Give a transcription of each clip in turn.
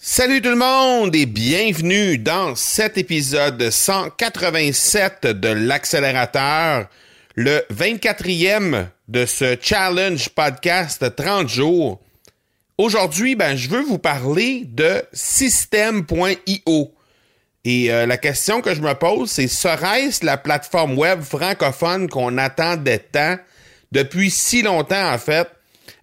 Salut tout le monde et bienvenue dans cet épisode 187 de l'accélérateur, le 24e de ce challenge podcast 30 jours. Aujourd'hui, ben, je veux vous parler de système.io. Et euh, la question que je me pose, c'est serait-ce la plateforme web francophone qu'on attendait tant depuis si longtemps en fait?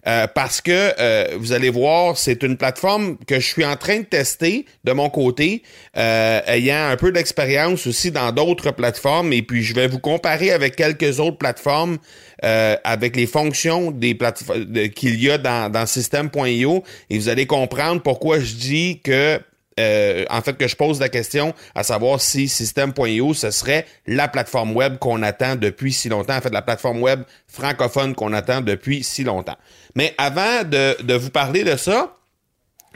Euh, parce que euh, vous allez voir, c'est une plateforme que je suis en train de tester de mon côté, ayant un peu d'expérience aussi dans d'autres plateformes, et puis je vais vous comparer avec quelques autres plateformes avec les fonctions des plateformes qu'il y a dans, dans System.io, et vous allez comprendre pourquoi je dis que euh, en fait, que je pose la question à savoir si System.io, ce serait la plateforme web qu'on attend depuis si longtemps, en fait, la plateforme web francophone qu'on attend depuis si longtemps. Mais avant de, de vous parler de ça,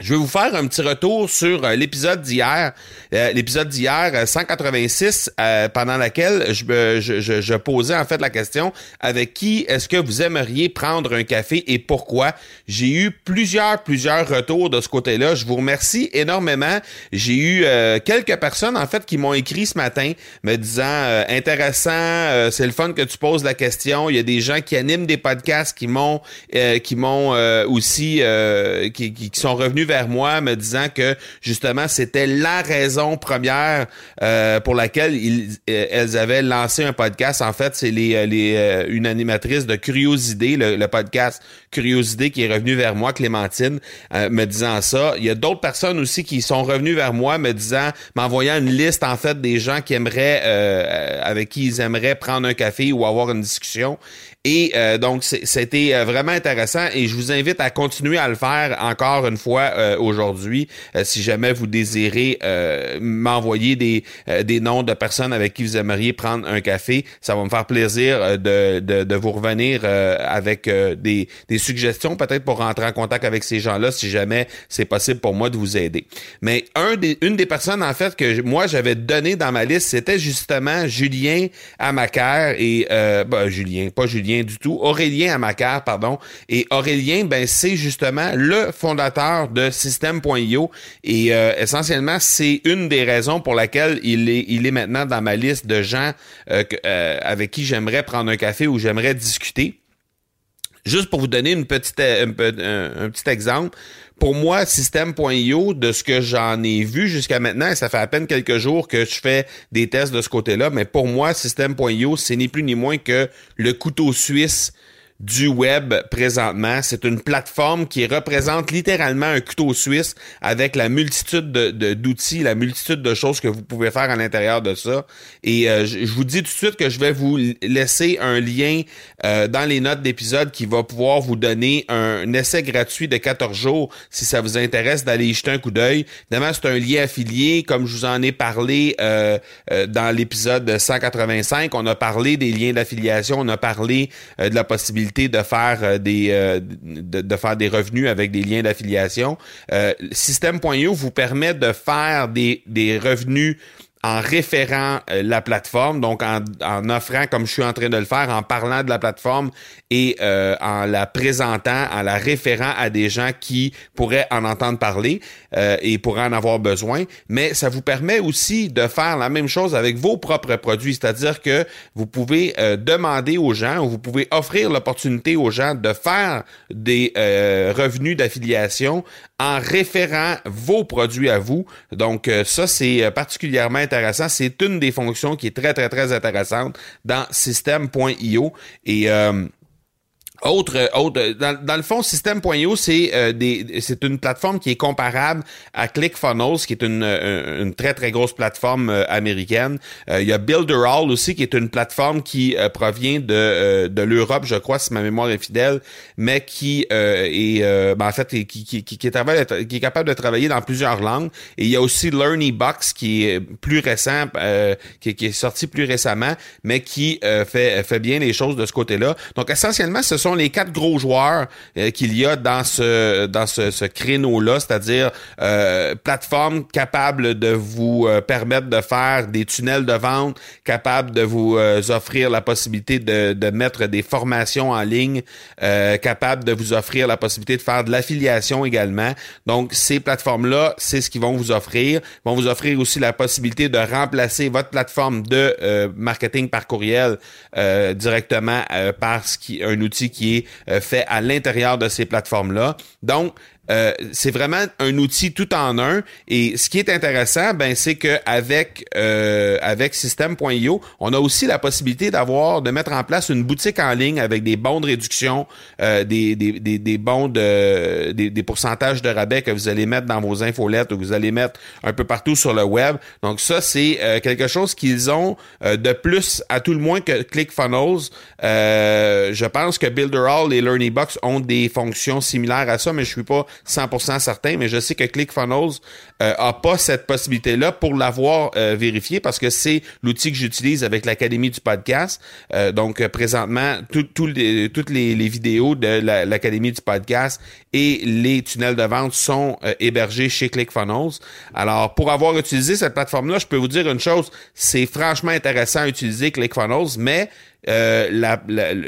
je vais vous faire un petit retour sur euh, l'épisode d'hier, euh, l'épisode d'hier 186, euh, pendant laquelle je, je, je, posais en fait la question avec qui est-ce que vous aimeriez prendre un café et pourquoi? J'ai eu plusieurs plusieurs retours de ce côté-là. Je vous remercie énormément. J'ai eu quelques personnes en fait qui m'ont écrit ce matin me disant intéressant, c'est le fun que tu poses la question. Il y a des gens qui animent des podcasts qui m'ont qui m'ont aussi qui, qui sont revenus vers moi me disant que justement c'était la raison première euh, pour laquelle ils, euh, elles avaient lancé un podcast. En fait, c'est les, euh, les une animatrice de Curiosité, le, podcast Curiosité qui est revenu vers moi, Clémentine, me disant ça. Il y a d'autres personnes aussi qui sont revenues vers moi me disant, m'envoyant une liste en fait des gens qui aimeraient avec qui ils aimeraient prendre un café ou avoir une discussion. Et donc, c'était vraiment intéressant et je vous invite à continuer à le faire encore une fois euh, aujourd'hui. si jamais vous désirez m'envoyer des, des noms de personnes avec qui vous aimeriez prendre un café, ça va me faire plaisir de, de, de vous revenir avec des, des suggestions peut-être pour rentrer en contact avec ces gens-là si jamais c'est possible pour moi de vous aider. Mais un des, une des personnes en fait que moi j'avais donné dans ma liste, c'était justement Julien Amaker et ben, Julien, pas Julien du tout. Aurélien Amacar, pardon. Et Aurélien, ben, c'est justement le fondateur de System.io. Et euh, essentiellement, c'est une des raisons pour laquelle il est, maintenant dans ma liste de gens euh, euh, avec qui j'aimerais prendre un café ou j'aimerais discuter. Juste pour vous donner un, petit exemple, pour moi, System.io, de ce que j'en ai vu jusqu'à maintenant, ça fait à peine quelques jours que je fais des tests de ce côté-là, mais pour moi, System.io, c'est ni plus ni moins que le couteau suisse du web présentement. C'est une plateforme qui représente littéralement un couteau suisse avec la multitude de, d'outils, la multitude de choses que vous pouvez faire à l'intérieur de ça. Et euh, je, vous dis tout de suite que je vais vous laisser un lien euh, dans les notes d'épisode qui va pouvoir vous donner un, essai gratuit de 14 jours si ça vous intéresse d'aller y jeter un coup d'œil. Évidemment, c'est un lien affilié, comme je vous en ai parlé euh, dans l'épisode 185. On a parlé des liens d'affiliation, on a parlé de la possibilité de faire des de, faire des revenus avec des liens d'affiliation. System.io vous permet de faire des, des revenus en référant euh, la plateforme, donc en, en, offrant, comme je suis en train de le faire, en parlant de la plateforme et euh, en la présentant, en la référant à des gens qui pourraient en entendre parler euh, et pourraient en avoir besoin. Mais ça vous permet aussi de faire la même chose avec vos propres produits, c'est-à-dire que vous pouvez demander aux gens ou vous pouvez offrir l'opportunité aux gens de faire des revenus d'affiliation en référant vos produits à vous. Donc ça, c'est particulièrement C'est une des fonctions qui est très, très, très intéressante dans système.io. Et euh, autre, autre dans, le fond, System.io, c'est euh, c'est une plateforme qui est comparable à ClickFunnels, qui est une, euh, une très très grosse plateforme euh, américaine. il y a Builderall aussi, qui est une plateforme qui provient de, de l'Europe, je crois, si ma mémoire est fidèle, mais qui est ben, en fait qui, qui, qui, qui, qui est capable de travailler dans plusieurs langues. Et il y a aussi LearnyBox, qui est plus récent, qui, qui, est sorti plus récemment, mais qui fait fait bien les choses de ce côté-là. Donc essentiellement, ce sont les quatre gros joueurs euh, qu'il y a dans ce dans ce, créneau-là, c'est-à-dire euh, plateforme capable de vous euh, permettre de faire des tunnels de vente, capable de vous offrir la possibilité de, de mettre des formations en ligne, capable de vous offrir la possibilité de faire de l'affiliation également. Donc ces plateformes-là, c'est ce qu'ils vont vous offrir. Ils vont vous offrir aussi la possibilité de remplacer votre plateforme de marketing par courriel directement par un outil qui qui est euh, fait à l'intérieur de ces plateformes-là. Donc, euh, c'est vraiment un outil tout en un. Et ce qui est intéressant, ben, c'est que avec euh, avec System.io, on a aussi la possibilité d'avoir de mettre en place une boutique en ligne avec des bons de réduction, euh, des, des, des, bons de des, des, pourcentages de rabais que vous allez mettre dans vos infolettes ou que vous allez mettre un peu partout sur le web. Donc ça, c'est euh, quelque chose qu'ils ont de plus à tout le moins que ClickFunnels. je pense que Builderall et LearnyBox ont des fonctions similaires à ça, mais je suis pas 100% certain, mais je sais que ClickFunnels euh, a pas cette possibilité-là pour l'avoir euh, vérifié parce que c'est l'outil que j'utilise avec l'Académie du podcast. Euh, donc, présentement, les, toutes les, vidéos de l'Académie du podcast et les tunnels de vente sont hébergés chez ClickFunnels. Alors, pour avoir utilisé cette plateforme-là, je peux vous dire une chose, c'est franchement intéressant à utiliser ClickFunnels, mais euh,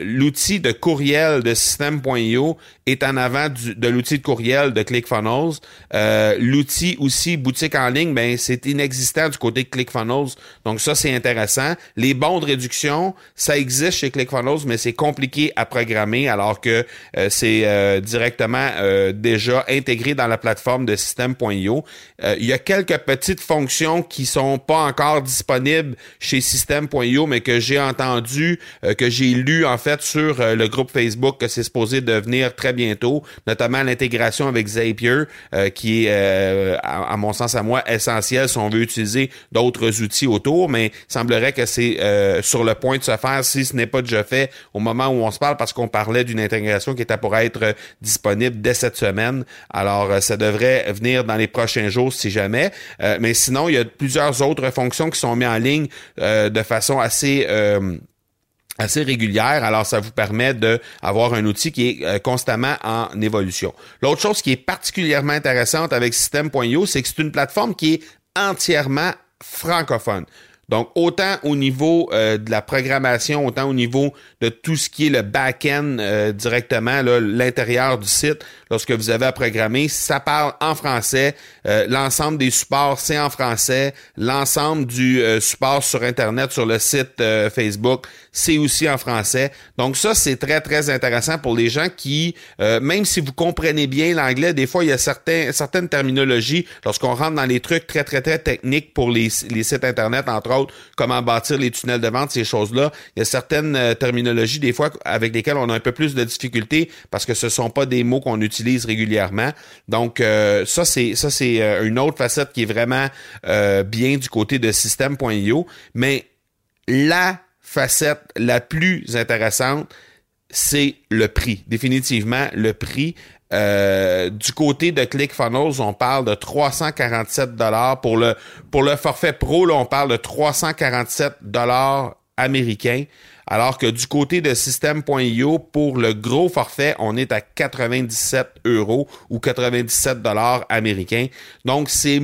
l'outil de courriel de système.io est en avant de l'outil de courriel de ClickFunnels. Euh, l'outil aussi boutique en ligne, ben c'est inexistant du côté de ClickFunnels. Donc ça c'est intéressant. Les bons de réduction, ça existe chez ClickFunnels, mais c'est compliqué à programmer alors que euh, c'est directement déjà intégré dans la plateforme de système.io. il y a quelques petites fonctions qui sont pas encore disponibles chez système.io, mais que j'ai entendu euh, que j'ai lu en fait sur euh, le groupe Facebook que c'est supposé devenir très bientôt, notamment l'intégration avec Zapier, euh, qui est, à, mon sens à moi, essentiel si on veut utiliser d'autres outils autour, mais il semblerait que c'est sur le point de se faire si ce n'est pas déjà fait au moment où on se parle, parce qu'on parlait d'une intégration qui était pour être disponible dès cette semaine. Alors, ça devrait venir dans les prochains jours si jamais. mais sinon, il y a plusieurs autres fonctions qui sont mises en ligne de façon assez assez régulière, alors ça vous permet d'avoir un outil qui est euh, constamment en évolution. L'autre chose qui est particulièrement intéressante avec System.io, c'est que c'est une plateforme qui est entièrement francophone. Donc, autant au niveau euh, de la programmation, autant au niveau de tout ce qui est le back-end euh, directement, l'intérieur du site, lorsque vous avez à programmer, ça parle en français. Euh, l'ensemble des supports, c'est en français. L'ensemble du support sur Internet, sur le site Facebook, c'est aussi en français. Donc, ça, c'est très, très intéressant pour les gens qui, même si vous comprenez bien l'anglais, des fois, il y a certains, certaines terminologies, lorsqu'on rentre dans les trucs très, très, très techniques pour les, les sites Internet, entre autres, comment bâtir les tunnels de vente, ces choses-là. Il y a certaines euh, terminologies, des fois, avec lesquelles on a un peu plus de difficultés parce que ce sont pas des mots qu'on utilise régulièrement. Donc, euh, ça, c'est ça euh, une autre facette qui est vraiment bien du côté de système.io. Mais la facette la plus intéressante, c'est le prix. Définitivement, le prix. Euh, du côté de ClickFunnels, on parle de 347 dollars pour le pour le forfait pro. Là, on parle de 347 dollars américains. alors que du côté de System.io, pour le gros forfait, on est à 97 euros ou 97 dollars américains. Donc, c'est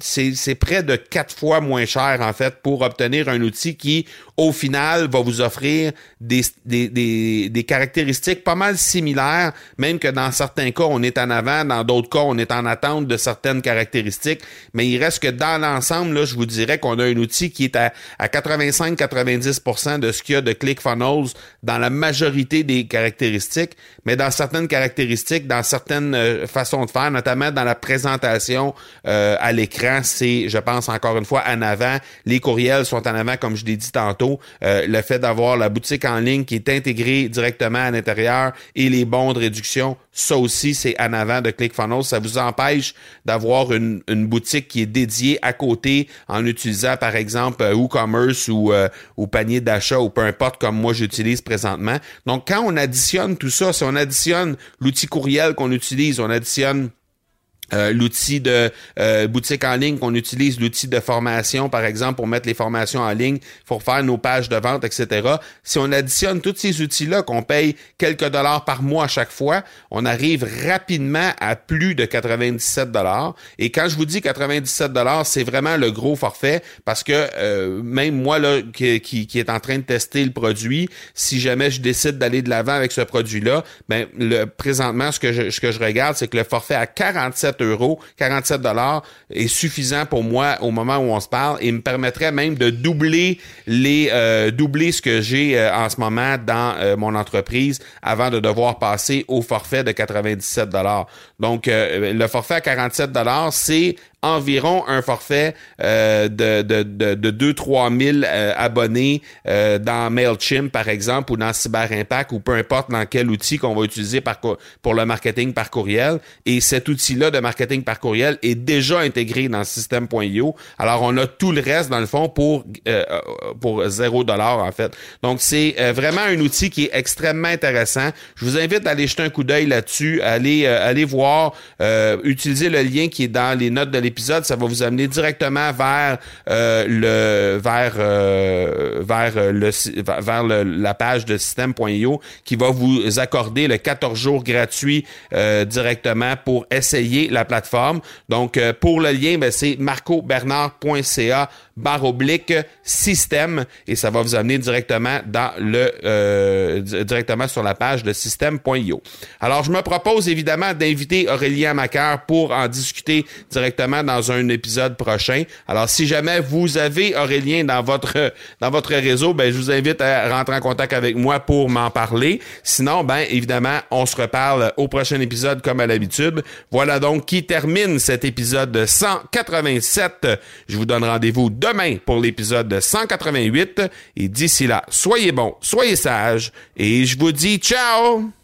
c'est près de quatre fois moins cher, en fait, pour obtenir un outil qui, au final, va vous offrir des, des, des, des, caractéristiques pas mal similaires, même que dans certains cas, on est en avant, dans d'autres cas, on est en attente de certaines caractéristiques. Mais il reste que dans l'ensemble, là, je vous dirais qu'on a un outil qui est à, à 85-90% de ce qu'il y a de ClickFunnels dans la majorité des caractéristiques, mais dans certaines caractéristiques, dans certaines euh, façons de faire, notamment dans la présentation euh, à l'écran, c'est, je pense encore une fois, en avant. Les courriels sont en avant, comme je l'ai dit tantôt. Euh, le fait d'avoir la boutique en ligne qui est intégrée directement à l'intérieur et les bons de réduction, ça aussi, c'est en avant de ClickFunnels. Ça vous empêche d'avoir une, boutique qui est dédiée à côté en utilisant, par exemple, euh, WooCommerce ou, euh, ou panier d'achat ou peu importe comme moi j'utilise présentement. Donc, quand on additionne tout ça, si on additionne l'outil courriel qu'on utilise, on additionne euh, l'outil de euh, boutique en ligne qu'on utilise, l'outil de formation, par exemple, pour mettre les formations en ligne, pour faire nos pages de vente, etc. Si on additionne tous ces outils-là, qu'on paye quelques dollars par mois à chaque fois, on arrive rapidement à plus de 97 dollars. Et quand je vous dis 97 dollars, c'est vraiment le gros forfait parce que euh, même moi là qui, qui, est en train de tester le produit, si jamais je décide d'aller de l'avant avec ce produit-là, ben le présentement ce que je, ce que je regarde, c'est que le forfait à 47 euros, 47 dollars est suffisant pour moi au moment où on se parle et me permettrait même de doubler les euh, doubler ce que j'ai euh, en ce moment dans euh, mon entreprise avant de devoir passer au forfait de 97 dollars. Donc le forfait à 47 dollars, c'est environ un forfait euh, de, de, de, de 2-3 000 euh, abonnés euh, dans MailChimp, par exemple, ou dans CyberImpact, ou peu importe dans quel outil qu'on va utiliser par, pour le marketing par courriel. Et cet outil-là de marketing par courriel est déjà intégré dans System.io. Alors, on a tout le reste, dans le fond, pour, pour 0 en fait. Donc, c'est vraiment un outil qui est extrêmement intéressant. Je vous invite à aller jeter un coup d'œil là-dessus, aller, aller voir, utiliser le lien qui est dans les notes de épisode, ça va vous amener directement vers euh, le vers euh, vers le vers la page de système.io qui va vous accorder le 14 jours gratuit euh, directement pour essayer la plateforme. Donc pour le lien, ben, c'est marcobernard.ca barre oblique système et ça va vous amener directement dans le directement sur la page de système.io. Alors je me propose évidemment d'inviter Aurélien Macaire pour en discuter directement dans un épisode prochain. Alors, si jamais vous avez Aurélien dans votre dans votre réseau, ben je vous invite à rentrer en contact avec moi pour m'en parler. Sinon, ben évidemment, on se reparle au prochain épisode comme à l'habitude. Voilà donc qui termine cet épisode 187. Je vous donne rendez-vous demain pour l'épisode 188 et d'ici là, soyez bons, soyez sages et je vous dis ciao.